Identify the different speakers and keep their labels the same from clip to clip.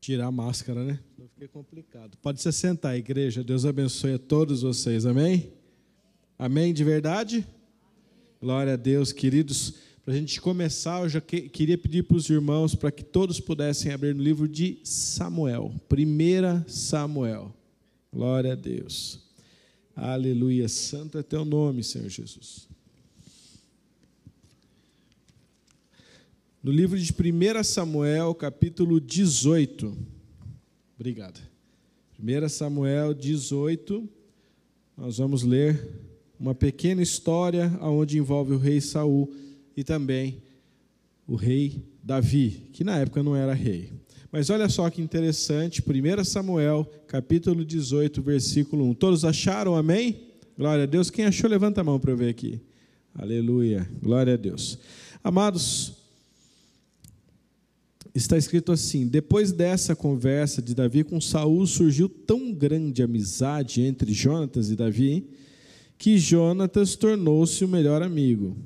Speaker 1: Tirar a máscara, né? Não fiquei complicado. Pode se sentar, igreja. Deus abençoe a todos vocês. Amém? Amém de verdade? Glória a Deus, queridos. Para a gente começar, eu já que, queria pedir para os irmãos para que todos pudessem abrir no livro de Samuel, 1 Samuel. Glória a Deus. Aleluia. Santo é teu nome, Senhor Jesus. No livro de 1 Samuel, capítulo 18. Obrigado. 1 Samuel 18, nós vamos ler uma pequena história onde envolve o rei Saul e também o rei Davi, que na época não era rei. Mas olha só que interessante, 1 Samuel, capítulo 18, versículo 1. Todos acharam, amém? Glória a Deus. Quem achou, levanta a mão para eu ver aqui. Aleluia. Glória a Deus. Amados, está escrito assim: Depois dessa conversa de Davi com Saul, surgiu tão grande amizade entre Jonatas e Davi, que Jonatas tornou-se o melhor amigo.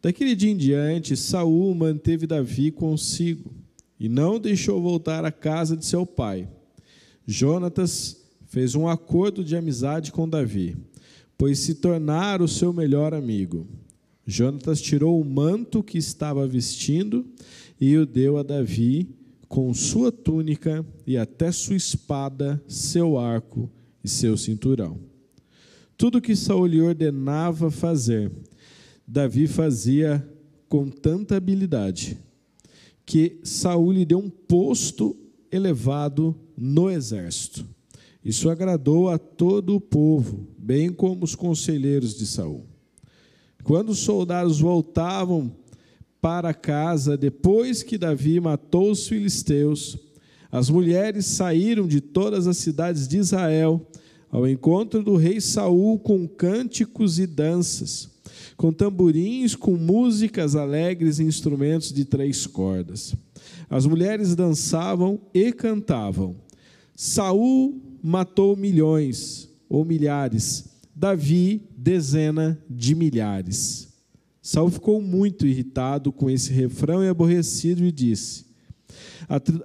Speaker 1: Daquele dia em diante, Saul manteve Davi consigo e não deixou voltar à casa de seu pai. Jonatas fez um acordo de amizade com Davi, pois se tornara o seu melhor amigo. Jonatas tirou o manto que estava vestindo e o deu a Davi com sua túnica e até sua espada, seu arco e seu cinturão. Tudo que Saul lhe ordenava fazer, Davi fazia com tanta habilidade que Saul lhe deu um posto elevado no exército. Isso agradou a todo o povo, bem como os conselheiros de Saul. Quando os soldados voltavam para casa depois que Davi matou os filisteus. As mulheres saíram de todas as cidades de Israel ao encontro do rei Saul com cânticos e danças, com tamborins, com músicas alegres e instrumentos de três cordas. As mulheres dançavam e cantavam. Saul matou milhões ou milhares, Davi dezena de milhares. Saul ficou muito irritado com esse refrão e aborrecido e disse: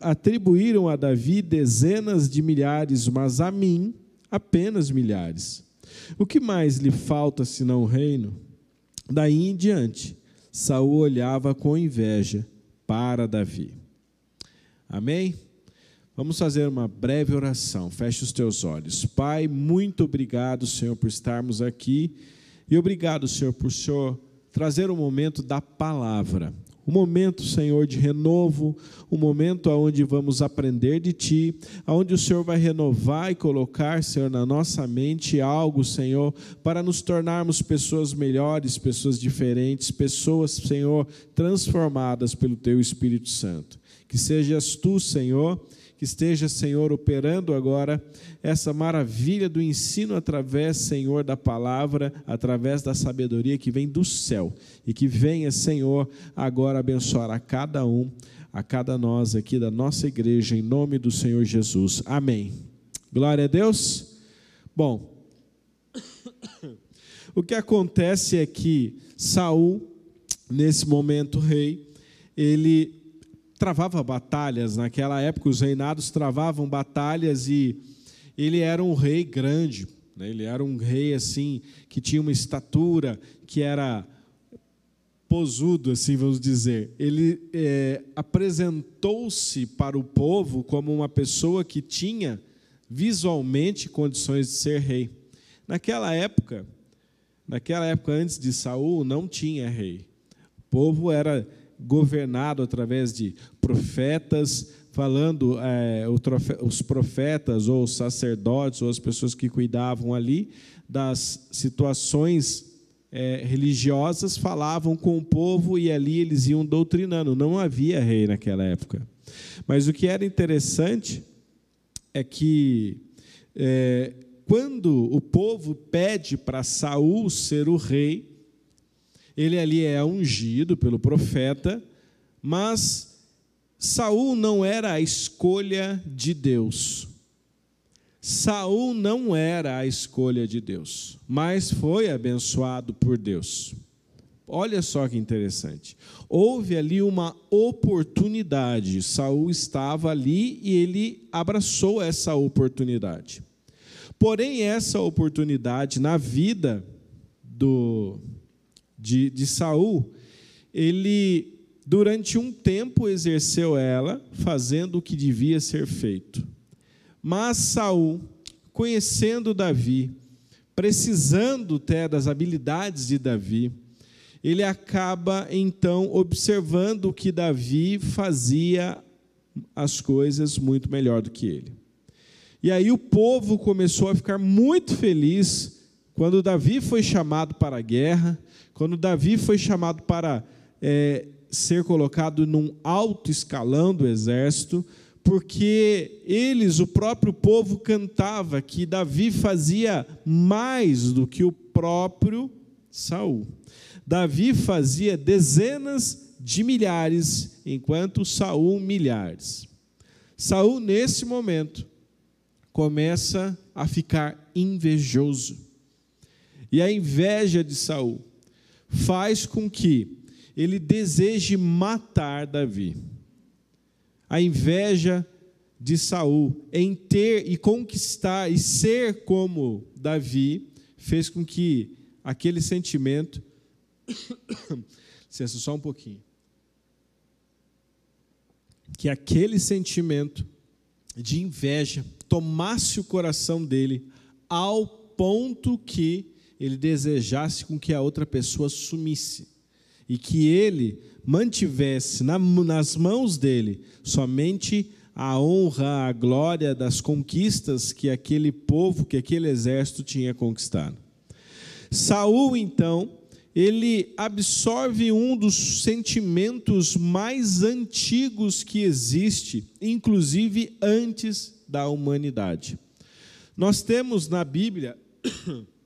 Speaker 1: Atribuíram a Davi dezenas de milhares, mas a mim apenas milhares. O que mais lhe falta senão o reino? Daí em diante, Saul olhava com inveja para Davi. Amém? Vamos fazer uma breve oração. Feche os teus olhos. Pai, muito obrigado, Senhor, por estarmos aqui. E obrigado, Senhor, por o Senhor trazer o momento da palavra. Um momento, Senhor, de renovo, um momento onde vamos aprender de Ti, onde o Senhor vai renovar e colocar, Senhor, na nossa mente algo, Senhor, para nos tornarmos pessoas melhores, pessoas diferentes, pessoas, Senhor, transformadas pelo Teu Espírito Santo. Que sejas Tu, Senhor, que esteja, Senhor, operando agora essa maravilha do ensino através, Senhor, da palavra, através da sabedoria que vem do céu e que venha, Senhor, agora abençoar a cada um, a cada nós aqui da nossa igreja, em nome do Senhor Jesus. Amém. Glória a Deus. Bom, o que acontece é que Saul, nesse momento rei, ele travava batalhas. Naquela época, os reinados travavam batalhas e ele era um rei grande. Né? Ele era um rei assim que tinha uma estatura que era posudo, assim vamos dizer. Ele é, apresentou-se para o povo como uma pessoa que tinha visualmente condições de ser rei. Naquela época, naquela época antes de Saul, não tinha rei. O povo era governado através de profetas, falando é, os profetas ou os sacerdotes ou as pessoas que cuidavam ali das situações é, religiosas falavam com o povo e ali eles iam doutrinando. Não havia rei naquela época. Mas o que era interessante é que é, quando o povo pede para Saul ser o rei, ele ali é ungido pelo profeta, mas Saul não era a escolha de Deus. Saul não era a escolha de Deus, mas foi abençoado por Deus. Olha só que interessante. Houve ali uma oportunidade. Saul estava ali e ele abraçou essa oportunidade. Porém, essa oportunidade na vida do, de, de Saul, ele durante um tempo exerceu ela, fazendo o que devia ser feito. Mas Saul, conhecendo Davi, precisando até das habilidades de Davi, ele acaba então observando que Davi fazia as coisas muito melhor do que ele. E aí o povo começou a ficar muito feliz quando Davi foi chamado para a guerra, quando Davi foi chamado para é, ser colocado num alto escalão do exército, porque eles, o próprio povo, cantava que Davi fazia mais do que o próprio Saul. Davi fazia dezenas de milhares, enquanto Saul milhares. Saul, nesse momento, começa a ficar invejoso. E a inveja de Saul faz com que ele deseje matar Davi. A inveja de Saul em ter e conquistar e ser como Davi fez com que aquele sentimento Licença só um pouquinho. Que aquele sentimento de inveja tomasse o coração dele ao ponto que ele desejasse com que a outra pessoa sumisse e que ele mantivesse nas mãos dele somente a honra, a glória das conquistas que aquele povo, que aquele exército tinha conquistado. Saul então ele absorve um dos sentimentos mais antigos que existe, inclusive antes da humanidade. Nós temos na Bíblia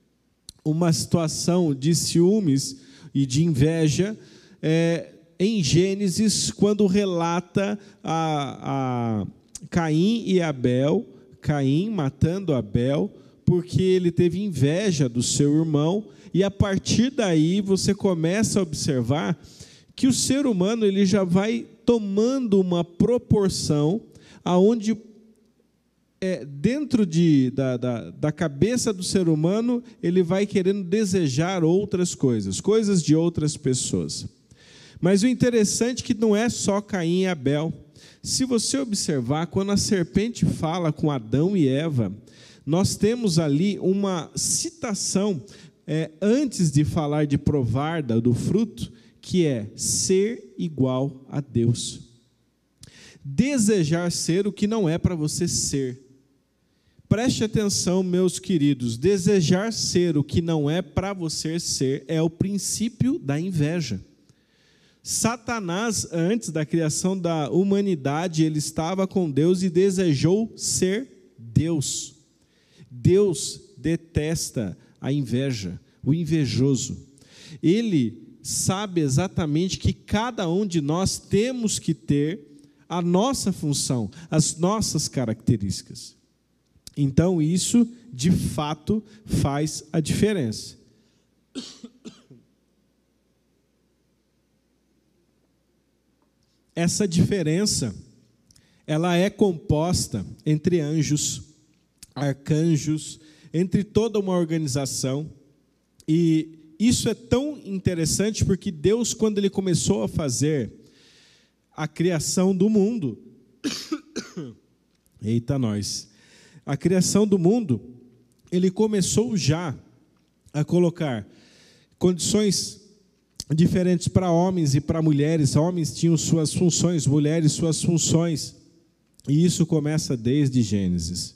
Speaker 1: uma situação de ciúmes e de inveja é, em Gênesis, quando relata a, a Caim e Abel, Caim matando Abel, porque ele teve inveja do seu irmão e a partir daí você começa a observar que o ser humano ele já vai tomando uma proporção aonde é, dentro de, da, da, da cabeça do ser humano ele vai querendo desejar outras coisas, coisas de outras pessoas. Mas o interessante é que não é só Caim e Abel. Se você observar, quando a serpente fala com Adão e Eva, nós temos ali uma citação é, antes de falar de provar do fruto, que é ser igual a Deus. Desejar ser o que não é para você ser. Preste atenção, meus queridos, desejar ser o que não é para você ser é o princípio da inveja. Satanás, antes da criação da humanidade, ele estava com Deus e desejou ser Deus. Deus detesta a inveja, o invejoso. Ele sabe exatamente que cada um de nós temos que ter a nossa função, as nossas características. Então, isso, de fato, faz a diferença. Essa diferença, ela é composta entre anjos, arcanjos, entre toda uma organização. E isso é tão interessante porque Deus, quando Ele começou a fazer a criação do mundo, eita nós, a criação do mundo, Ele começou já a colocar condições diferentes para homens e para mulheres. Homens tinham suas funções, mulheres suas funções. E isso começa desde Gênesis.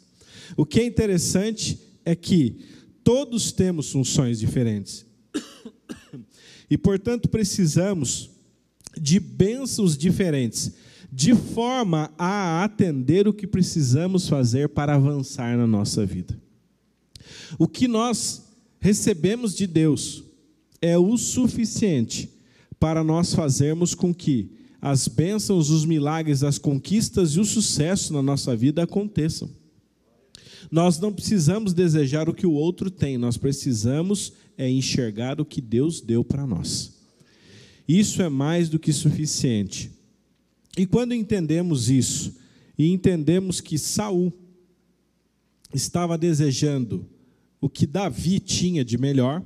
Speaker 1: O que é interessante é que todos temos funções diferentes. E, portanto, precisamos de bênçãos diferentes, de forma a atender o que precisamos fazer para avançar na nossa vida. O que nós recebemos de Deus é o suficiente para nós fazermos com que as bênçãos, os milagres, as conquistas e o sucesso na nossa vida aconteçam. Nós não precisamos desejar o que o outro tem, nós precisamos é enxergar o que Deus deu para nós. Isso é mais do que suficiente. E quando entendemos isso, e entendemos que Saul estava desejando o que Davi tinha de melhor,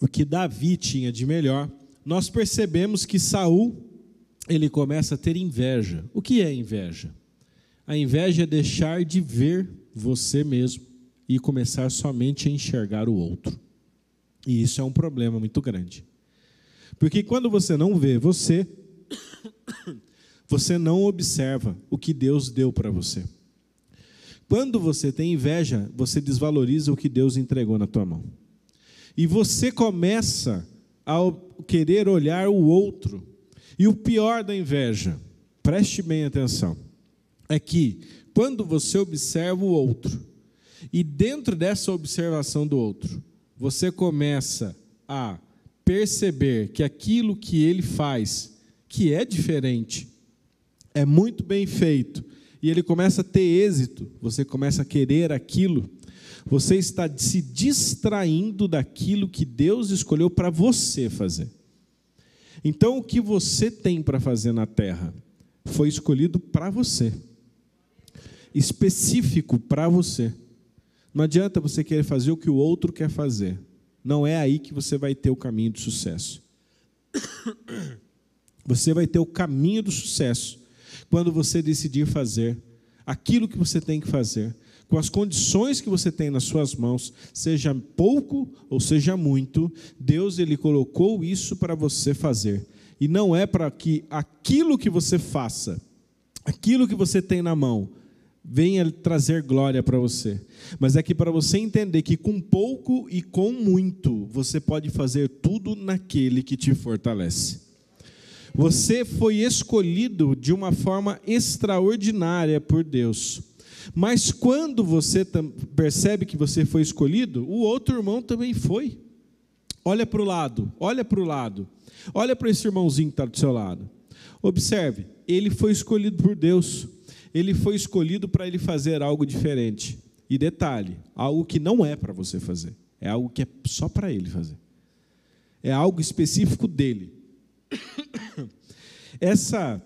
Speaker 1: o que Davi tinha de melhor, nós percebemos que Saul ele começa a ter inveja. O que é inveja? A inveja é deixar de ver você mesmo e começar somente a enxergar o outro. E isso é um problema muito grande. Porque quando você não vê você, você não observa o que Deus deu para você. Quando você tem inveja, você desvaloriza o que Deus entregou na tua mão. E você começa a querer olhar o outro. E o pior da inveja, preste bem atenção, é que quando você observa o outro, e dentro dessa observação do outro, você começa a perceber que aquilo que ele faz, que é diferente, é muito bem feito, e ele começa a ter êxito, você começa a querer aquilo, você está se distraindo daquilo que Deus escolheu para você fazer. Então, o que você tem para fazer na terra foi escolhido para você, específico para você. Não adianta você querer fazer o que o outro quer fazer. Não é aí que você vai ter o caminho do sucesso. Você vai ter o caminho do sucesso quando você decidir fazer aquilo que você tem que fazer, com as condições que você tem nas suas mãos, seja pouco ou seja muito, Deus ele colocou isso para você fazer. E não é para que aquilo que você faça, aquilo que você tem na mão, venha trazer glória para você, mas é que para você entender que com pouco e com muito, você pode fazer tudo naquele que te fortalece. Você foi escolhido de uma forma extraordinária por Deus. Mas quando você percebe que você foi escolhido, o outro irmão também foi. Olha para o lado, olha para o lado. Olha para esse irmãozinho que está do seu lado. Observe, ele foi escolhido por Deus. Ele foi escolhido para ele fazer algo diferente. E detalhe, algo que não é para você fazer. É algo que é só para ele fazer. É algo específico dele. Essa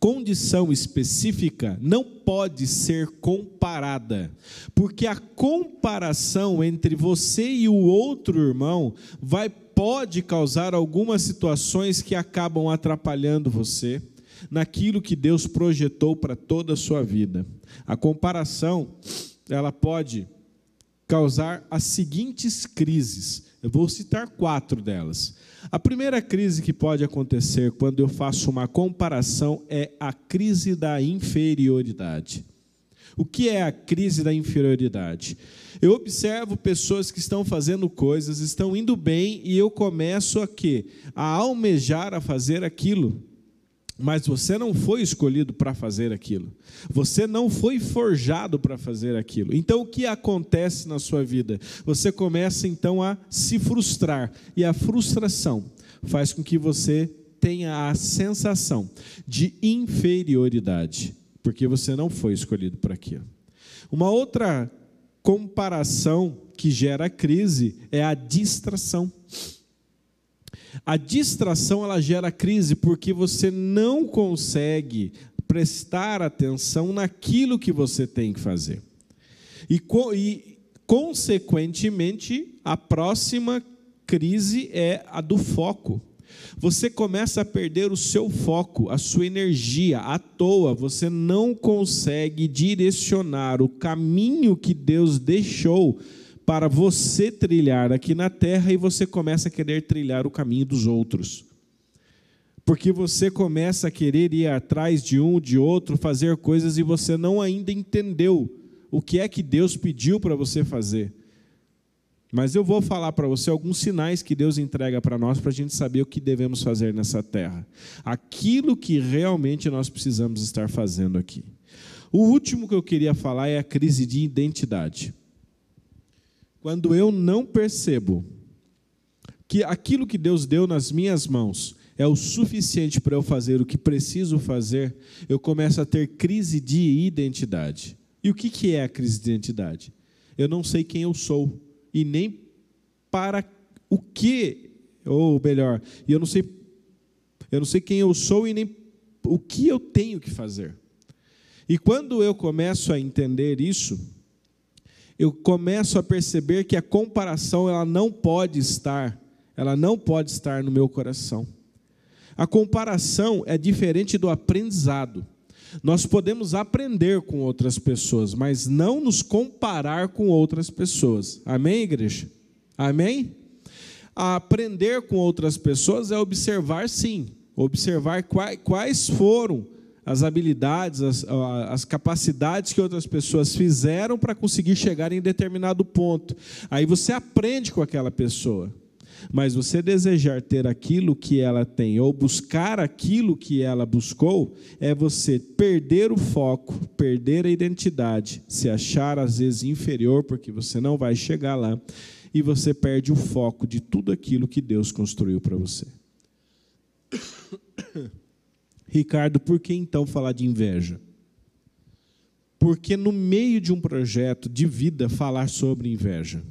Speaker 1: condição específica não pode ser comparada, porque a comparação entre você e o outro irmão vai pode causar algumas situações que acabam atrapalhando você naquilo que Deus projetou para toda a sua vida. A comparação, ela pode causar as seguintes crises. Eu vou citar quatro delas. A primeira crise que pode acontecer quando eu faço uma comparação é a crise da inferioridade. O que é a crise da inferioridade? Eu observo pessoas que estão fazendo coisas, estão indo bem e eu começo a quê? A almejar a fazer aquilo. Mas você não foi escolhido para fazer aquilo. Você não foi forjado para fazer aquilo. Então o que acontece na sua vida? Você começa então a se frustrar. E a frustração faz com que você tenha a sensação de inferioridade, porque você não foi escolhido para aquilo. Uma outra comparação que gera crise é a distração. A distração ela gera crise porque você não consegue prestar atenção naquilo que você tem que fazer. E, e consequentemente, a próxima crise é a do foco. Você começa a perder o seu foco, a sua energia à toa, você não consegue direcionar o caminho que Deus deixou para você trilhar aqui na terra e você começa a querer trilhar o caminho dos outros. Porque você começa a querer ir atrás de um, de outro, fazer coisas e você não ainda entendeu o que é que Deus pediu para você fazer. Mas eu vou falar para você alguns sinais que Deus entrega para nós para a gente saber o que devemos fazer nessa terra. Aquilo que realmente nós precisamos estar fazendo aqui. O último que eu queria falar é a crise de identidade. Quando eu não percebo que aquilo que Deus deu nas minhas mãos é o suficiente para eu fazer o que preciso fazer, eu começo a ter crise de identidade. E o que é a crise de identidade? Eu não sei quem eu sou e nem para o que, ou melhor, eu não sei, eu não sei quem eu sou e nem o que eu tenho que fazer. E quando eu começo a entender isso, eu começo a perceber que a comparação ela não pode estar, ela não pode estar no meu coração. A comparação é diferente do aprendizado. Nós podemos aprender com outras pessoas, mas não nos comparar com outras pessoas. Amém, igreja? Amém? Aprender com outras pessoas é observar, sim, observar quais foram as habilidades, as, as capacidades que outras pessoas fizeram para conseguir chegar em determinado ponto. Aí você aprende com aquela pessoa. Mas você desejar ter aquilo que ela tem ou buscar aquilo que ela buscou, é você perder o foco, perder a identidade, se achar às vezes inferior, porque você não vai chegar lá, e você perde o foco de tudo aquilo que Deus construiu para você. Ricardo, por que então falar de inveja? Porque no meio de um projeto de vida falar sobre inveja.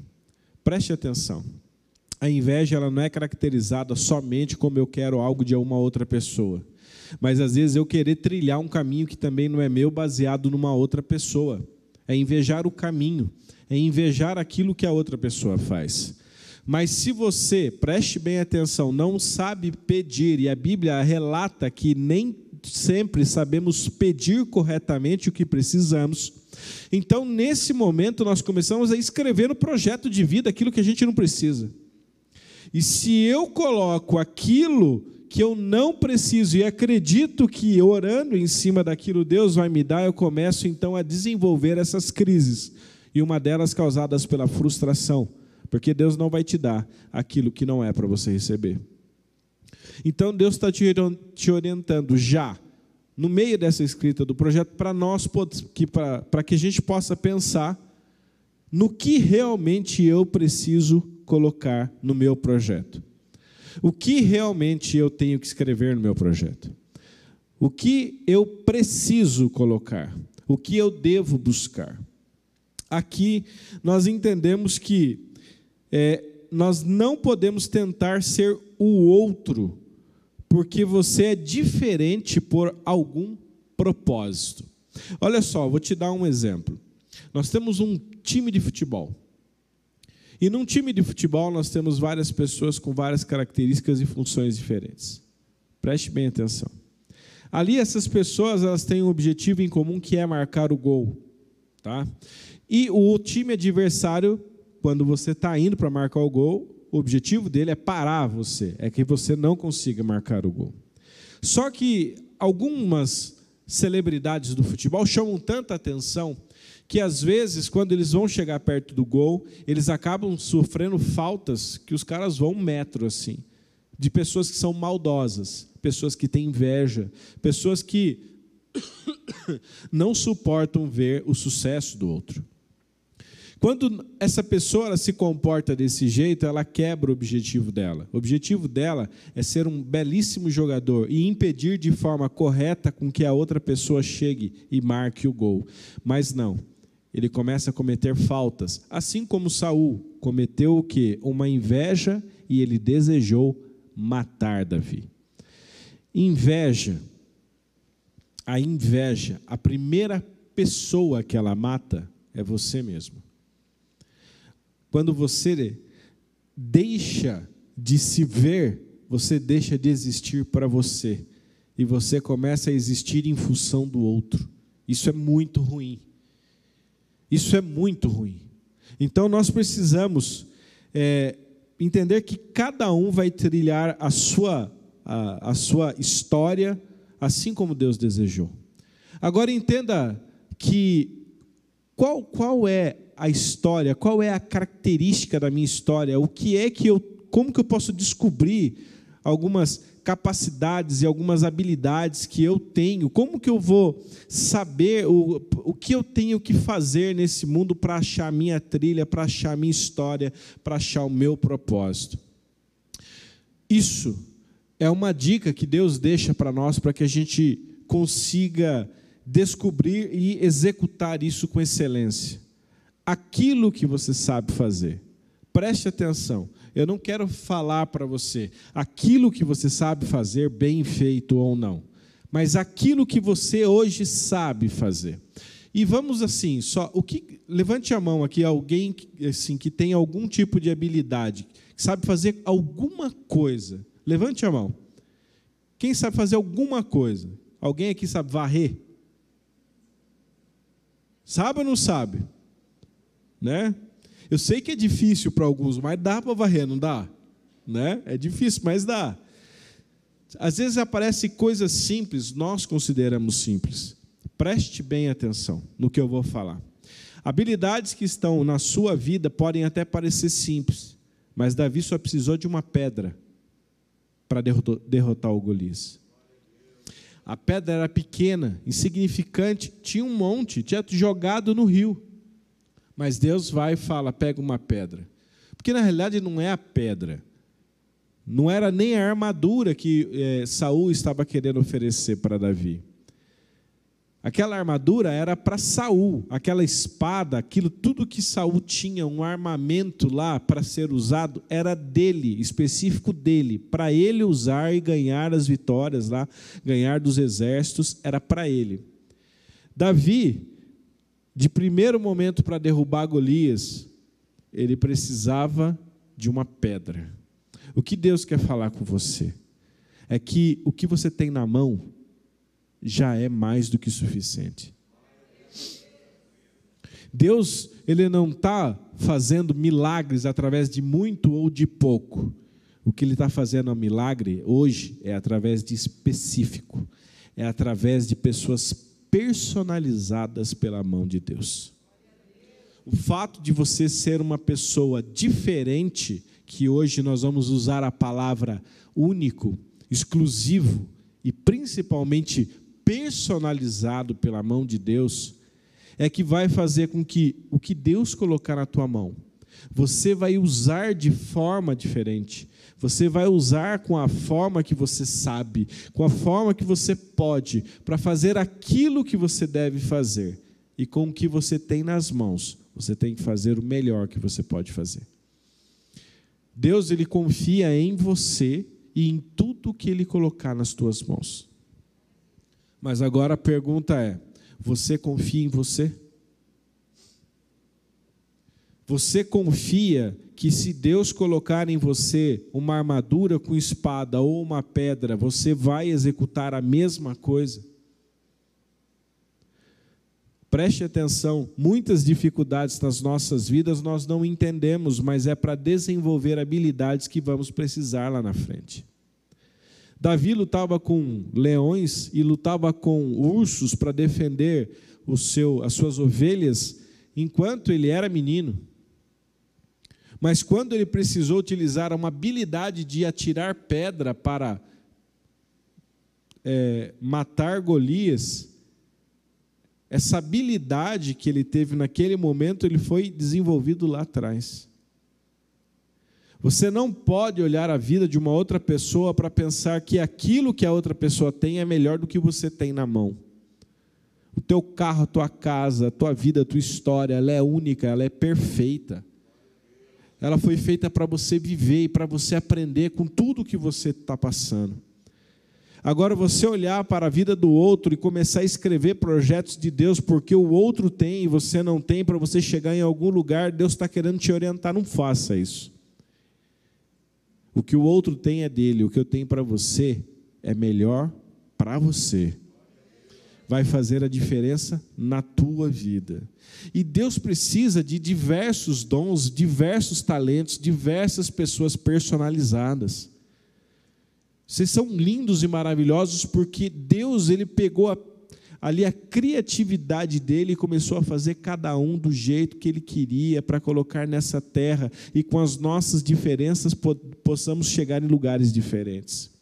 Speaker 1: Preste atenção. A inveja ela não é caracterizada somente como eu quero algo de uma outra pessoa, mas às vezes eu querer trilhar um caminho que também não é meu, baseado numa outra pessoa. É invejar o caminho, é invejar aquilo que a outra pessoa faz. Mas se você, preste bem atenção, não sabe pedir, e a Bíblia relata que nem sempre sabemos pedir corretamente o que precisamos, então nesse momento nós começamos a escrever no projeto de vida aquilo que a gente não precisa. E se eu coloco aquilo que eu não preciso e acredito que orando em cima daquilo Deus vai me dar, eu começo então a desenvolver essas crises. E uma delas causadas pela frustração, porque Deus não vai te dar aquilo que não é para você receber. Então Deus está te orientando já, no meio dessa escrita do projeto, para nós, para que a gente possa pensar no que realmente eu preciso colocar no meu projeto? O que realmente eu tenho que escrever no meu projeto? O que eu preciso colocar? O que eu devo buscar? Aqui nós entendemos que é, nós não podemos tentar ser o outro, porque você é diferente por algum propósito. Olha só, vou te dar um exemplo. Nós temos um time de futebol. E num time de futebol nós temos várias pessoas com várias características e funções diferentes. Preste bem atenção. Ali essas pessoas elas têm um objetivo em comum que é marcar o gol, tá? E o time adversário, quando você está indo para marcar o gol, o objetivo dele é parar você, é que você não consiga marcar o gol. Só que algumas celebridades do futebol chamam tanta atenção que às vezes, quando eles vão chegar perto do gol, eles acabam sofrendo faltas que os caras vão um metro assim, de pessoas que são maldosas, pessoas que têm inveja, pessoas que não suportam ver o sucesso do outro. Quando essa pessoa se comporta desse jeito, ela quebra o objetivo dela. O objetivo dela é ser um belíssimo jogador e impedir de forma correta com que a outra pessoa chegue e marque o gol. Mas não ele começa a cometer faltas, assim como Saul cometeu o que? Uma inveja e ele desejou matar Davi. Inveja, a inveja, a primeira pessoa que ela mata é você mesmo. Quando você deixa de se ver, você deixa de existir para você e você começa a existir em função do outro. Isso é muito ruim. Isso é muito ruim. Então nós precisamos é, entender que cada um vai trilhar a sua, a, a sua história assim como Deus desejou. Agora entenda que qual, qual é a história, qual é a característica da minha história, o que é que eu, como que eu posso descobrir algumas capacidades e algumas habilidades que eu tenho, como que eu vou saber o, o que eu tenho que fazer nesse mundo para achar a minha trilha, para achar a minha história, para achar o meu propósito? Isso é uma dica que Deus deixa para nós para que a gente consiga descobrir e executar isso com excelência. Aquilo que você sabe fazer. Preste atenção. Eu não quero falar para você aquilo que você sabe fazer, bem feito ou não, mas aquilo que você hoje sabe fazer. E vamos assim, só o que levante a mão aqui alguém assim que tem algum tipo de habilidade, que sabe fazer alguma coisa. Levante a mão. Quem sabe fazer alguma coisa? Alguém aqui sabe varrer? Sabe ou não sabe? Né? Eu sei que é difícil para alguns, mas dá para varrer, não dá? Né? É difícil, mas dá. Às vezes aparecem coisas simples, nós consideramos simples. Preste bem atenção no que eu vou falar. Habilidades que estão na sua vida podem até parecer simples, mas Davi só precisou de uma pedra para derrotar o Golias. A pedra era pequena, insignificante, tinha um monte, tinha jogado no rio. Mas Deus vai e fala: pega uma pedra. Porque na realidade não é a pedra, não era nem a armadura que é, Saul estava querendo oferecer para Davi. Aquela armadura era para Saul, aquela espada, aquilo tudo que Saul tinha, um armamento lá para ser usado, era dele, específico dele, para ele usar e ganhar as vitórias lá, ganhar dos exércitos, era para ele. Davi, de primeiro momento para derrubar Golias, ele precisava de uma pedra. O que Deus quer falar com você é que o que você tem na mão já é mais do que suficiente. Deus, ele não está fazendo milagres através de muito ou de pouco. O que ele está fazendo a milagre hoje é através de específico, é através de pessoas personalizadas pela mão de Deus. O fato de você ser uma pessoa diferente, que hoje nós vamos usar a palavra único, exclusivo e principalmente personalizado pela mão de Deus, é que vai fazer com que o que Deus colocar na tua mão, você vai usar de forma diferente. Você vai usar com a forma que você sabe, com a forma que você pode, para fazer aquilo que você deve fazer. E com o que você tem nas mãos, você tem que fazer o melhor que você pode fazer. Deus ele confia em você e em tudo que ele colocar nas tuas mãos. Mas agora a pergunta é: você confia em você? Você confia que se Deus colocar em você uma armadura com espada ou uma pedra, você vai executar a mesma coisa? Preste atenção, muitas dificuldades nas nossas vidas nós não entendemos, mas é para desenvolver habilidades que vamos precisar lá na frente. Davi lutava com leões e lutava com ursos para defender seu, as suas ovelhas enquanto ele era menino. Mas quando ele precisou utilizar uma habilidade de atirar pedra para é, matar Golias, essa habilidade que ele teve naquele momento, ele foi desenvolvido lá atrás. Você não pode olhar a vida de uma outra pessoa para pensar que aquilo que a outra pessoa tem é melhor do que você tem na mão. O teu carro, a tua casa, a tua vida, a tua história, ela é única, ela é perfeita. Ela foi feita para você viver e para você aprender com tudo que você está passando. Agora, você olhar para a vida do outro e começar a escrever projetos de Deus, porque o outro tem e você não tem, para você chegar em algum lugar, Deus está querendo te orientar, não faça isso. O que o outro tem é dele, o que eu tenho para você é melhor para você. Vai fazer a diferença na tua vida. E Deus precisa de diversos dons, diversos talentos, diversas pessoas personalizadas. Vocês são lindos e maravilhosos porque Deus ele pegou a ali a criatividade dele começou a fazer cada um do jeito que ele queria para colocar nessa terra e com as nossas diferenças possamos chegar em lugares diferentes.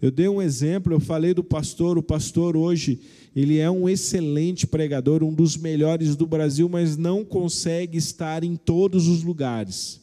Speaker 1: Eu dei um exemplo, eu falei do pastor, o pastor hoje, ele é um excelente pregador, um dos melhores do Brasil, mas não consegue estar em todos os lugares.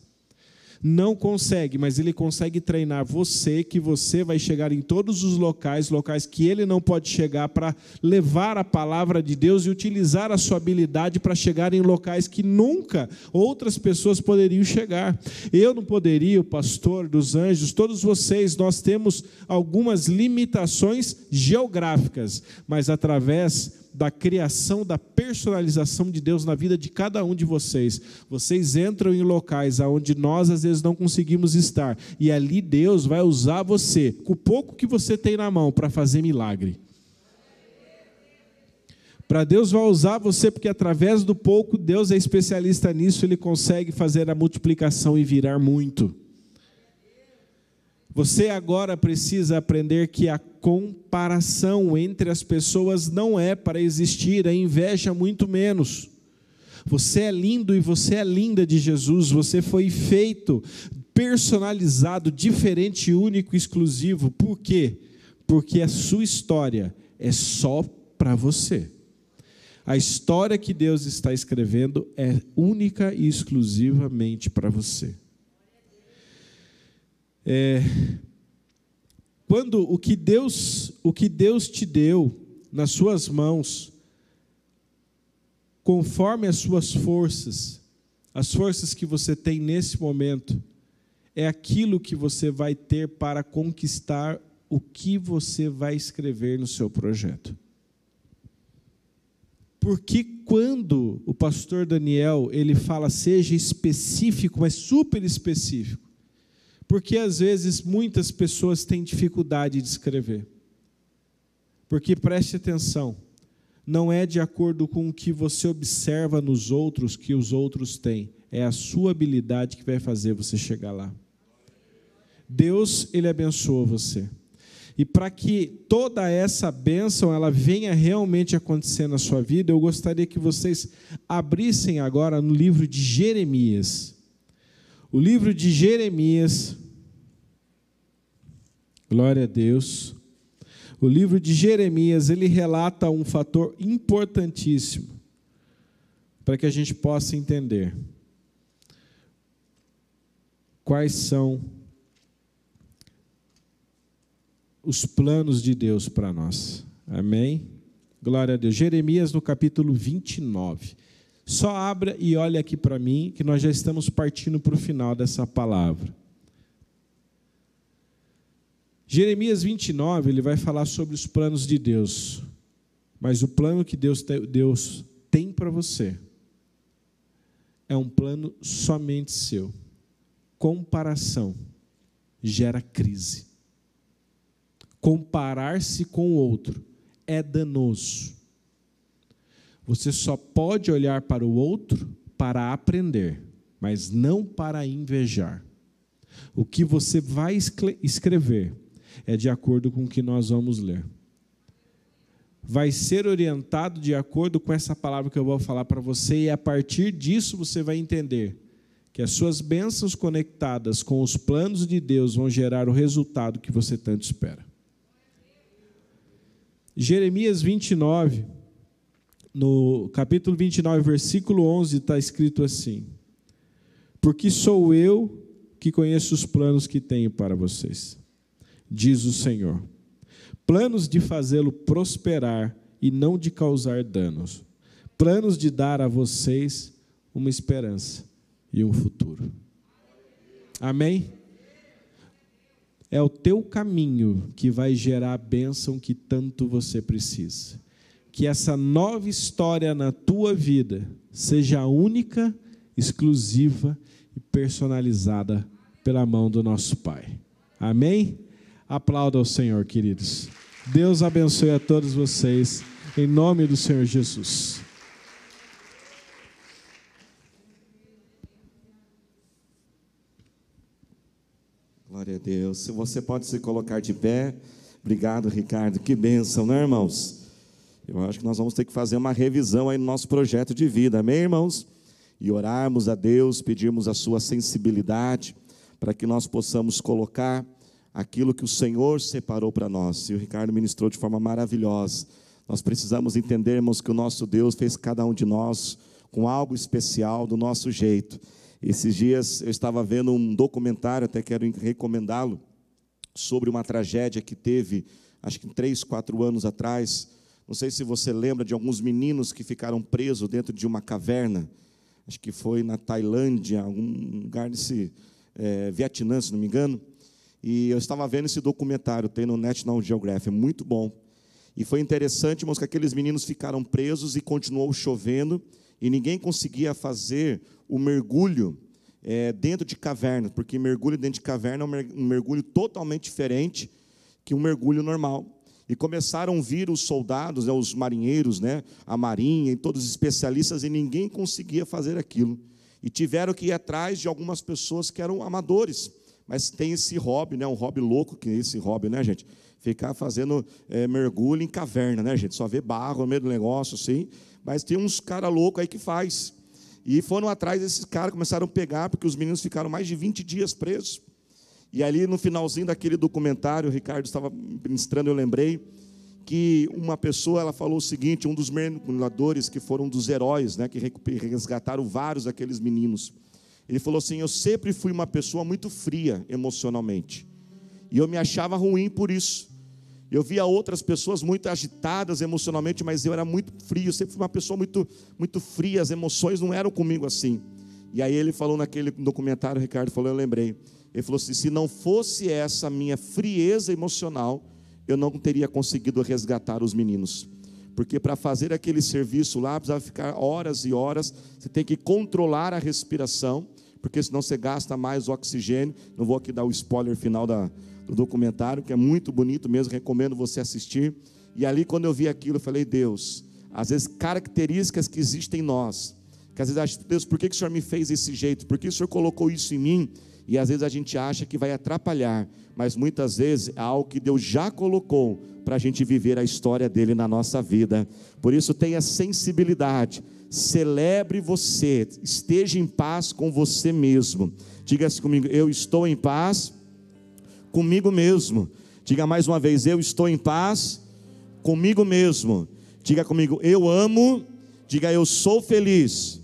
Speaker 1: Não consegue, mas ele consegue treinar você, que você vai chegar em todos os locais, locais que ele não pode chegar, para levar a palavra de Deus e utilizar a sua habilidade para chegar em locais que nunca outras pessoas poderiam chegar. Eu não poderia, o pastor dos anjos, todos vocês, nós temos algumas limitações geográficas, mas através da criação, da personalização de Deus na vida de cada um de vocês. Vocês entram em locais aonde nós às vezes não conseguimos estar, e ali Deus vai usar você, com o pouco que você tem na mão, para fazer milagre. Para Deus vai usar você, porque através do pouco, Deus é especialista nisso, ele consegue fazer a multiplicação e virar muito. Você agora precisa aprender que a comparação entre as pessoas não é para existir, a inveja muito menos. Você é lindo e você é linda de Jesus, você foi feito, personalizado, diferente, único, exclusivo. Por quê? Porque a sua história é só para você. A história que Deus está escrevendo é única e exclusivamente para você. É, quando o que Deus, o que Deus te deu nas suas mãos, conforme as suas forças, as forças que você tem nesse momento, é aquilo que você vai ter para conquistar o que você vai escrever no seu projeto. Porque quando o pastor Daniel, ele fala seja específico, mas super específico, porque às vezes muitas pessoas têm dificuldade de escrever. Porque preste atenção, não é de acordo com o que você observa nos outros que os outros têm, é a sua habilidade que vai fazer você chegar lá. Deus, ele abençoa você. E para que toda essa bênção ela venha realmente acontecer na sua vida, eu gostaria que vocês abrissem agora no livro de Jeremias. O livro de Jeremias, glória a Deus. O livro de Jeremias, ele relata um fator importantíssimo para que a gente possa entender quais são os planos de Deus para nós. Amém? Glória a Deus. Jeremias no capítulo 29. Só abra e olhe aqui para mim, que nós já estamos partindo para o final dessa palavra. Jeremias 29, ele vai falar sobre os planos de Deus. Mas o plano que Deus, Deus tem para você é um plano somente seu. Comparação gera crise. Comparar-se com o outro é danoso. Você só pode olhar para o outro para aprender, mas não para invejar. O que você vai escrever é de acordo com o que nós vamos ler. Vai ser orientado de acordo com essa palavra que eu vou falar para você, e a partir disso você vai entender que as suas bênçãos conectadas com os planos de Deus vão gerar o resultado que você tanto espera. Jeremias 29, no capítulo 29, versículo 11, está escrito assim: Porque sou eu que conheço os planos que tenho para vocês, diz o Senhor. Planos de fazê-lo prosperar e não de causar danos. Planos de dar a vocês uma esperança e um futuro. Amém? É o teu caminho que vai gerar a bênção que tanto você precisa que essa nova história na tua vida seja única, exclusiva e personalizada pela mão do nosso Pai. Amém? Aplauda ao Senhor, queridos. Deus abençoe a todos vocês, em nome do Senhor Jesus.
Speaker 2: Glória a Deus. Se você pode se colocar de pé. Obrigado, Ricardo. Que bênção, né, irmãos? Eu acho que nós vamos ter que fazer uma revisão aí no nosso projeto de vida, amém, irmãos? E orarmos a Deus, pedirmos a sua sensibilidade para que nós possamos colocar aquilo que o Senhor separou para nós. E o Ricardo ministrou de forma maravilhosa. Nós precisamos entendermos que o nosso Deus fez cada um de nós com algo especial do nosso jeito. Esses dias eu estava vendo um documentário, até quero recomendá-lo, sobre uma tragédia que teve, acho que três, quatro anos atrás. Não sei se você lembra de alguns meninos que ficaram presos dentro de uma caverna. Acho que foi na Tailândia, algum lugar desse é, Vietnã, se não me engano. E eu estava vendo esse documentário, tem no National Geographic, é muito bom. E foi interessante, mas que aqueles meninos ficaram presos e continuou chovendo, e ninguém conseguia fazer o mergulho é, dentro de caverna, porque mergulho dentro de caverna é um mergulho totalmente diferente que um mergulho normal. E começaram a vir os soldados, né, os marinheiros, né, a marinha e todos os especialistas, e ninguém conseguia fazer aquilo. E tiveram que ir atrás de algumas pessoas que eram amadores, mas tem esse hobby, né, um hobby louco, que é esse hobby, né, gente? Ficar fazendo é, mergulho em caverna, né, gente? Só ver barro no meio do negócio, assim. Mas tem uns cara louco aí que faz. E foram atrás desses caras, começaram a pegar, porque os meninos ficaram mais de 20 dias presos. E ali no finalzinho daquele documentário, o Ricardo estava ministrando, eu lembrei que uma pessoa ela falou o seguinte, um dos mergulhadores que foram dos heróis, né, que resgataram vários daqueles meninos. Ele falou assim: "Eu sempre fui uma pessoa muito fria emocionalmente. E eu me achava ruim por isso. Eu via outras pessoas muito agitadas emocionalmente, mas eu era muito frio, eu sempre fui uma pessoa muito, muito fria, as emoções não eram comigo assim. E aí ele falou naquele documentário, o Ricardo falou, eu lembrei. Ele falou assim: se não fosse essa minha frieza emocional, eu não teria conseguido resgatar os meninos. Porque para fazer aquele serviço lá, precisava ficar horas e horas, você tem que controlar a respiração, porque senão você gasta mais oxigênio. Não vou aqui dar o spoiler final da, do documentário, que é muito bonito mesmo, recomendo você assistir. E ali, quando eu vi aquilo, eu falei: Deus, às vezes características que existem em nós, que às vezes acho, Deus, por que, que o Senhor me fez desse jeito? Por que o Senhor colocou isso em mim? E às vezes a gente acha que vai atrapalhar, mas muitas vezes é algo que Deus já colocou para a gente viver a história dele na nossa vida. Por isso, tenha sensibilidade, celebre você, esteja em paz com você mesmo. Diga-se comigo: eu estou em paz comigo mesmo. Diga mais uma vez: Eu estou em paz comigo mesmo. Diga comigo: Eu amo. Diga: Eu sou feliz.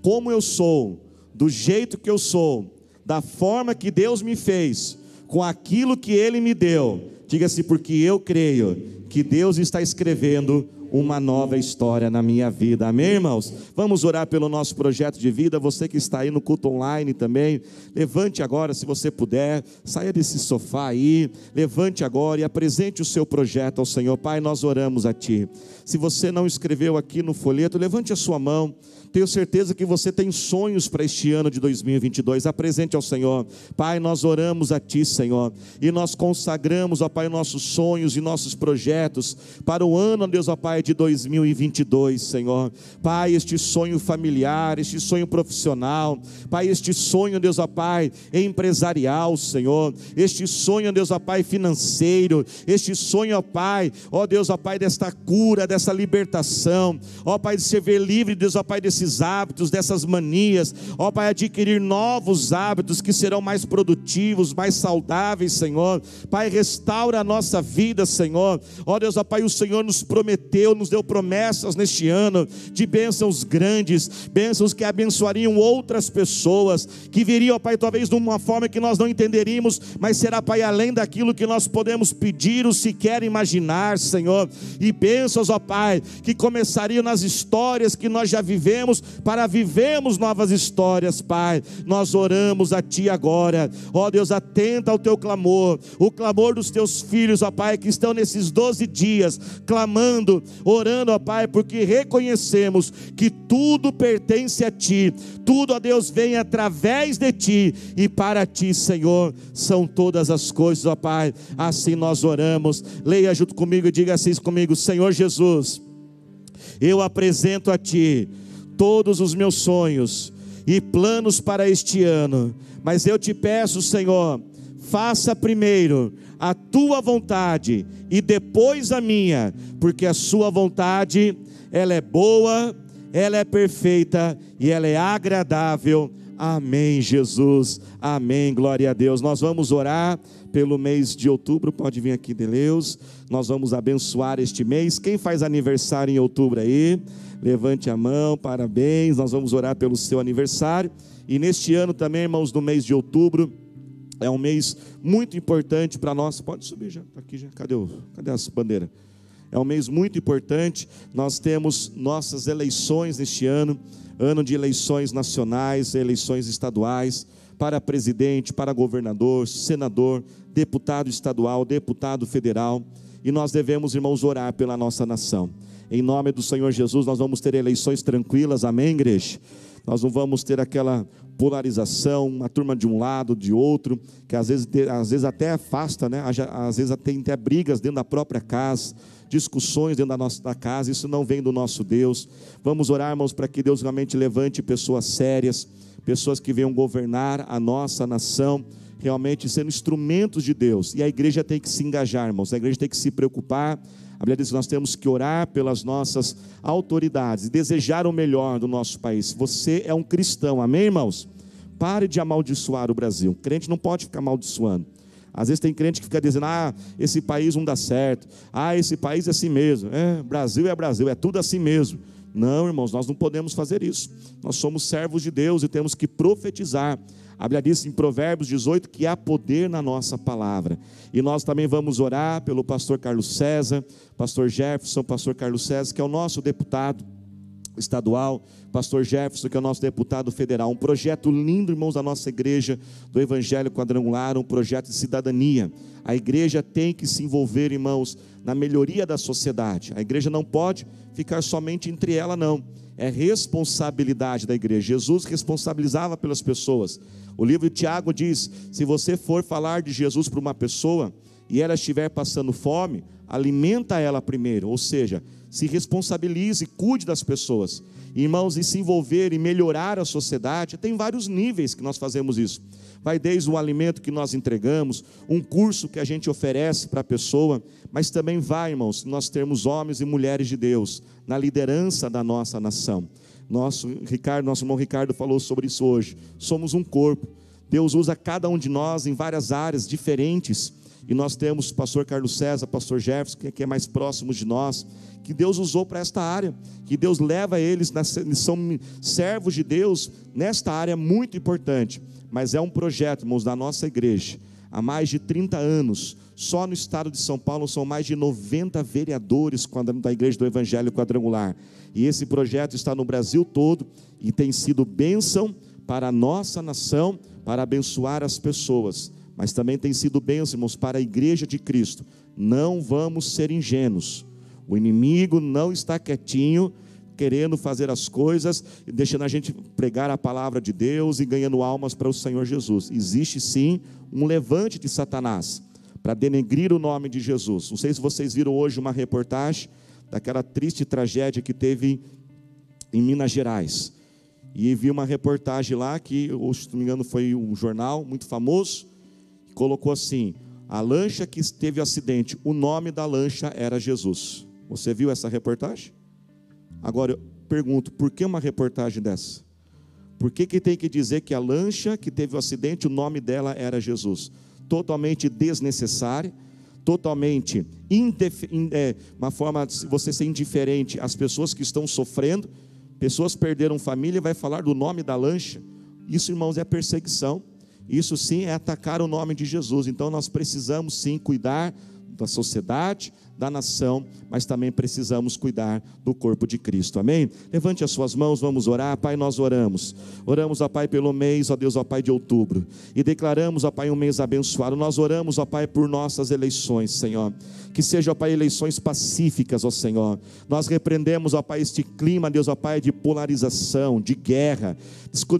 Speaker 2: Como eu sou, do jeito que eu sou, da forma que Deus me fez, com aquilo que Ele me deu. Diga-se, porque eu creio que Deus está escrevendo uma nova história na minha vida. Amém, irmãos? Vamos orar pelo nosso projeto de vida. Você que está aí no culto online também, levante agora, se você puder, saia desse sofá aí, levante agora e apresente o seu projeto ao Senhor. Pai, nós oramos a Ti. Se você não escreveu aqui no folheto, levante a sua mão. Tenho certeza que você tem sonhos para este ano de 2022. Apresente ao Senhor. Pai, nós oramos a Ti, Senhor, e nós consagramos, ó Pai, nossos sonhos e nossos projetos para o ano, Deus, ó Pai, de 2022, Senhor. Pai, este sonho familiar, este sonho profissional, Pai, este sonho, Deus, ó Pai, empresarial, Senhor. Este sonho, Deus, ó Pai, financeiro. Este sonho, ó Pai, ó Deus, ó Pai, desta cura, dessa libertação. Ó Pai, de ser ver livre, Deus, ó Pai, desse desses hábitos, dessas manias, ó Pai, adquirir novos hábitos que serão mais produtivos, mais saudáveis, Senhor. Pai, restaura a nossa vida, Senhor. Ó Deus, ó Pai, o Senhor nos prometeu, nos deu promessas neste ano de bênçãos grandes, bênçãos que abençoariam outras pessoas, que viriam, ó Pai, talvez de uma forma que nós não entenderíamos, mas será, Pai, além daquilo que nós podemos pedir ou sequer imaginar, Senhor. E bênçãos, ó Pai, que começariam nas histórias que nós já vivemos para vivermos novas histórias, Pai. Nós oramos a Ti agora, ó Deus, atenta ao Teu clamor, o clamor dos Teus filhos, ó Pai, que estão nesses 12 dias clamando, orando, ó Pai, porque reconhecemos que tudo pertence a Ti, tudo, ó Deus, vem através de Ti e para Ti, Senhor, são todas as coisas, ó Pai. Assim nós oramos. Leia junto comigo e diga assim comigo: Senhor Jesus, eu apresento a Ti todos os meus sonhos e planos para este ano, mas eu te peço, Senhor, faça primeiro a tua vontade e depois a minha, porque a sua vontade, ela é boa, ela é perfeita e ela é agradável. Amém, Jesus. Amém. Glória a Deus. Nós vamos orar pelo mês de outubro. Pode vir aqui, Deus. Nós vamos abençoar este mês. Quem faz aniversário em outubro aí? Levante a mão, parabéns. Nós vamos orar pelo seu aniversário. E neste ano também, irmãos, no mês de outubro, é um mês muito importante para nós. Pode subir já, tá aqui já. Cadê, o, cadê as bandeiras? É um mês muito importante. Nós temos nossas eleições neste ano, ano de eleições nacionais, eleições estaduais, para presidente, para governador, senador, deputado estadual, deputado federal. E nós devemos, irmãos, orar pela nossa nação. Em nome do Senhor Jesus, nós vamos ter eleições tranquilas, amém, igreja? Nós não vamos ter aquela polarização, uma turma de um lado, de outro, que às vezes, às vezes até afasta, né? às vezes tem até brigas dentro da própria casa, discussões dentro da nossa da casa, isso não vem do nosso Deus. Vamos orar, irmãos, para que Deus realmente levante pessoas sérias, pessoas que venham governar a nossa nação, realmente sendo instrumentos de Deus. E a igreja tem que se engajar, irmãos, a igreja tem que se preocupar. A Bíblia diz que nós temos que orar pelas nossas autoridades e desejar o melhor do nosso país. Você é um cristão, amém, irmãos? Pare de amaldiçoar o Brasil. O crente não pode ficar amaldiçoando. Às vezes tem crente que fica dizendo: ah, esse país não dá certo. Ah, esse país é assim mesmo. É, Brasil é Brasil, é tudo assim mesmo. Não, irmãos, nós não podemos fazer isso. Nós somos servos de Deus e temos que profetizar. A Bíblia diz em Provérbios 18 que há poder na nossa palavra. E nós também vamos orar pelo pastor Carlos César, pastor Jefferson, pastor Carlos César, que é o nosso deputado estadual, pastor Jefferson, que é o nosso deputado federal. Um projeto lindo, irmãos, da nossa igreja, do Evangelho Quadrangular, um projeto de cidadania. A igreja tem que se envolver, irmãos, na melhoria da sociedade. A igreja não pode ficar somente entre ela, não. É responsabilidade da igreja. Jesus responsabilizava pelas pessoas. O livro de Tiago diz: se você for falar de Jesus para uma pessoa e ela estiver passando fome, alimenta ela primeiro, ou seja, se responsabilize, cuide das pessoas. Irmãos, e se envolver e melhorar a sociedade, tem vários níveis que nós fazemos isso. Vai desde o alimento que nós entregamos, um curso que a gente oferece para a pessoa, mas também vai, irmãos, nós termos homens e mulheres de Deus na liderança da nossa nação. Nosso Ricardo, nosso irmão Ricardo falou sobre isso hoje. Somos um corpo. Deus usa cada um de nós em várias áreas diferentes. E nós temos pastor Carlos César, pastor Jefferson, que é mais próximo de nós, que Deus usou para esta área, que Deus leva eles, são servos de Deus nesta área muito importante. Mas é um projeto, irmãos, da nossa igreja, há mais de 30 anos, só no estado de São Paulo são mais de 90 vereadores da Igreja do Evangelho Quadrangular. E esse projeto está no Brasil todo e tem sido bênção para a nossa nação, para abençoar as pessoas. Mas também tem sido bênção, irmãos, para a Igreja de Cristo. Não vamos ser ingênuos. O inimigo não está quietinho, querendo fazer as coisas, deixando a gente pregar a palavra de Deus e ganhando almas para o Senhor Jesus. Existe sim um levante de Satanás para denegrir o nome de Jesus. Não sei se vocês viram hoje uma reportagem daquela triste tragédia que teve em Minas Gerais. E vi uma reportagem lá que, se não me engano, foi um jornal muito famoso, colocou assim: a lancha que teve acidente, o nome da lancha era Jesus. Você viu essa reportagem? Agora eu pergunto, por que uma reportagem dessa? Por que, que tem que dizer que a lancha que teve o acidente, o nome dela era Jesus? Totalmente desnecessária totalmente é, uma forma de você ser indiferente às pessoas que estão sofrendo, pessoas perderam família, vai falar do nome da lancha. Isso, irmãos, é perseguição. Isso sim é atacar o nome de Jesus. Então nós precisamos sim cuidar da sociedade, da nação, mas também precisamos cuidar do corpo de Cristo. Amém? Levante as suas mãos, vamos orar. Pai, nós oramos. Oramos, ó Pai, pelo mês, ó Deus, ó Pai, de outubro. E declaramos, ó Pai, um mês abençoado. Nós oramos, ó Pai, por nossas eleições, Senhor. Que sejam, ó Pai, eleições pacíficas, ó Senhor. Nós repreendemos, ó Pai, este clima, Deus, ó Pai, de polarização, de guerra.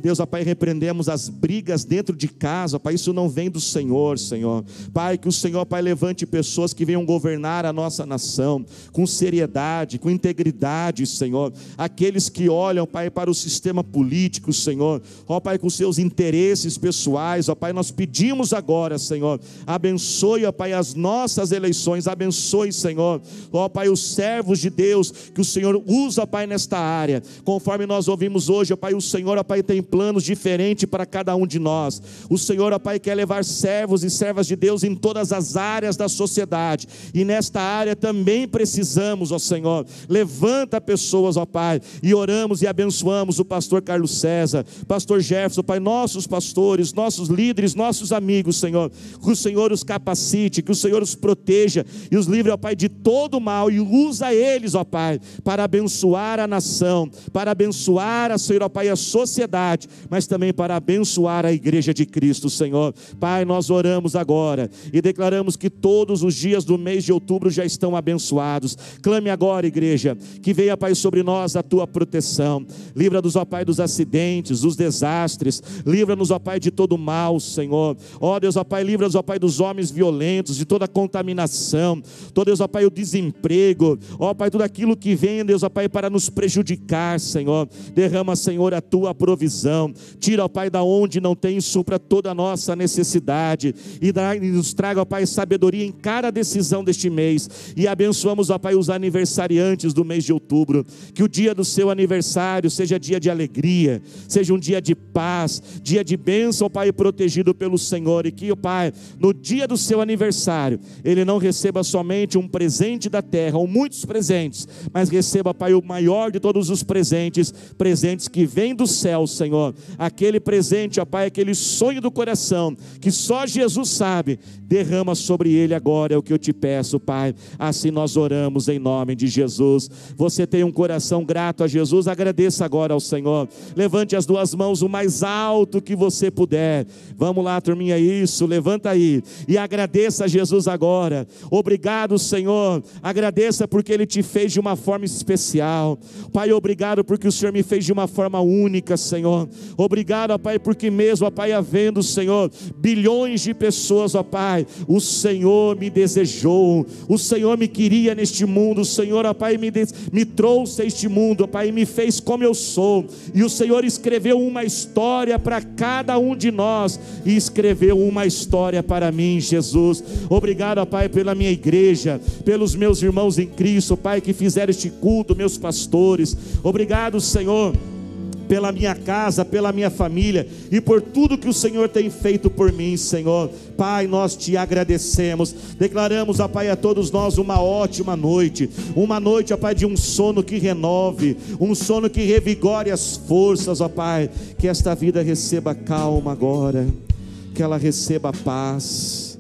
Speaker 2: Deus, ó Pai, repreendemos as brigas dentro de casa, ó Pai. Isso não vem do Senhor, Senhor. Pai, que o Senhor, Pai, levante pessoas que venham governar a nossa nação com seriedade, com integridade, Senhor. Aqueles que olham, Pai, para o sistema político, Senhor. Ó Pai, com seus interesses pessoais, ó Pai, nós pedimos agora, Senhor, abençoe, ó Pai, as nossas eleições, abençoe, Senhor. Ó Pai, os servos de Deus que o Senhor usa, Pai, nesta área. Conforme nós ouvimos hoje, ó Pai, o Senhor, ó Pai, tem planos diferentes para cada um de nós. O Senhor, ó Pai, quer levar servos e servas de Deus em todas as áreas da sociedade. E nesta área também precisamos, ó Senhor. Levanta pessoas, ó Pai, e oramos e abençoamos o pastor Carlos César, pastor Jefferson, Pai, nossos pastores, nossos líderes, nossos amigos, Senhor. Que o Senhor os capacite, que o Senhor os proteja e os livre, ó Pai, de todo mal e usa eles, ó Pai, para abençoar a nação, para abençoar a Senhor, ó Pai, a sociedade, mas também para abençoar a igreja de Cristo, Senhor. Pai, nós oramos agora e declaramos que todos os dias do mês de outubro já estão abençoados. Clame agora, igreja, que venha, Pai, sobre nós a tua proteção. Livra-nos, ó Pai, dos acidentes, dos desastres. Livra-nos, ó Pai, de todo mal, Senhor. Ó Deus, ó Pai, livra-nos, ó Pai, dos homens violentos, de toda contaminação. Todo Deus, ó Pai, o desemprego. Ó Pai, tudo aquilo que vem, Deus, ó Pai, para nos prejudicar, Senhor. Derrama, Senhor, a tua provisão. Tira, ó Pai, da onde não tem, supra toda a nossa necessidade. E, nos traga, ó Pai, sabedoria em cada decisão deste mês. E abençoamos, ó Pai, os aniversariantes do mês de outubro. Que o dia do seu aniversário seja dia de alegria, seja um dia de paz, dia de bênção, ó Pai, protegido pelo Senhor. E que, ó Pai, no dia do seu aniversário, ele não receba somente um presente da terra, ou muitos presentes, mas receba, Pai, o maior de todos os presentes, presentes que vêm do céu, Senhor. Aquele presente, ó Pai, aquele sonho do coração, que só Jesus sabe, derrama sobre ele agora, é o que eu te peço, Pai. Assim nós oramos em nome de Jesus. Você tem um coração grato a Jesus, agradeça agora ao Senhor. Levante as duas mãos o mais alto que você puder. Vamos lá, turminha, isso, levanta aí e agradeça a Jesus agora. Obrigado, Senhor. Agradeça porque ele te fez de uma forma especial. Pai, obrigado porque o Senhor me fez de uma forma única, Senhor. Obrigado, ó Pai, porque mesmo, ó Pai, havendo, Senhor, bilhões de pessoas, ó Pai, o Senhor me desejou, o Senhor me queria neste mundo, o Senhor, ó Pai, me, me trouxe a este mundo, ó Pai, me fez como eu sou, e o Senhor escreveu uma história para cada um de nós, e escreveu uma história para mim, Jesus. Obrigado, ó Pai, pela minha igreja, pelos meus irmãos em Cristo, Pai, que fizeram este culto, meus pastores. Obrigado, Senhor pela minha casa, pela minha família e por tudo que o Senhor tem feito por mim, Senhor. Pai, nós te agradecemos. Declaramos, ó Pai, a todos nós uma ótima noite, uma noite, ó Pai, de um sono que renove, um sono que revigore as forças, ó Pai. Que esta vida receba calma agora, que ela receba paz,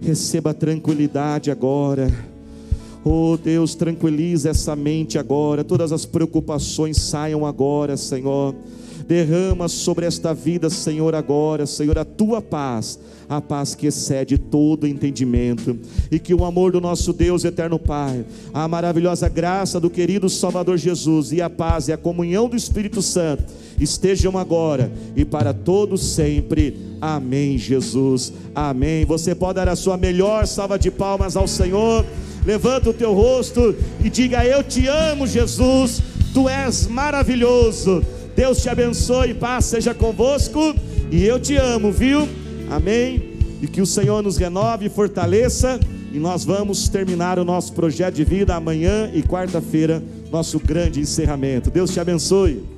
Speaker 2: receba tranquilidade agora Oh Deus, tranquiliza essa mente agora, todas as preocupações saiam agora, Senhor. Derrama sobre esta vida, Senhor, agora, Senhor, a tua paz, a paz que excede todo entendimento, e que o amor do nosso Deus eterno Pai, a maravilhosa graça do querido Salvador Jesus e a paz e a comunhão do Espírito Santo estejam agora e para todos sempre. Amém, Jesus. Amém. Você pode dar a sua melhor salva de palmas ao Senhor levanta o teu rosto e diga: Eu te amo, Jesus, tu és maravilhoso. Deus te abençoe, paz seja convosco, e eu te amo, viu? Amém. E que o Senhor nos renove e fortaleça, e nós vamos terminar o nosso projeto de vida amanhã e quarta-feira, nosso grande encerramento. Deus te abençoe.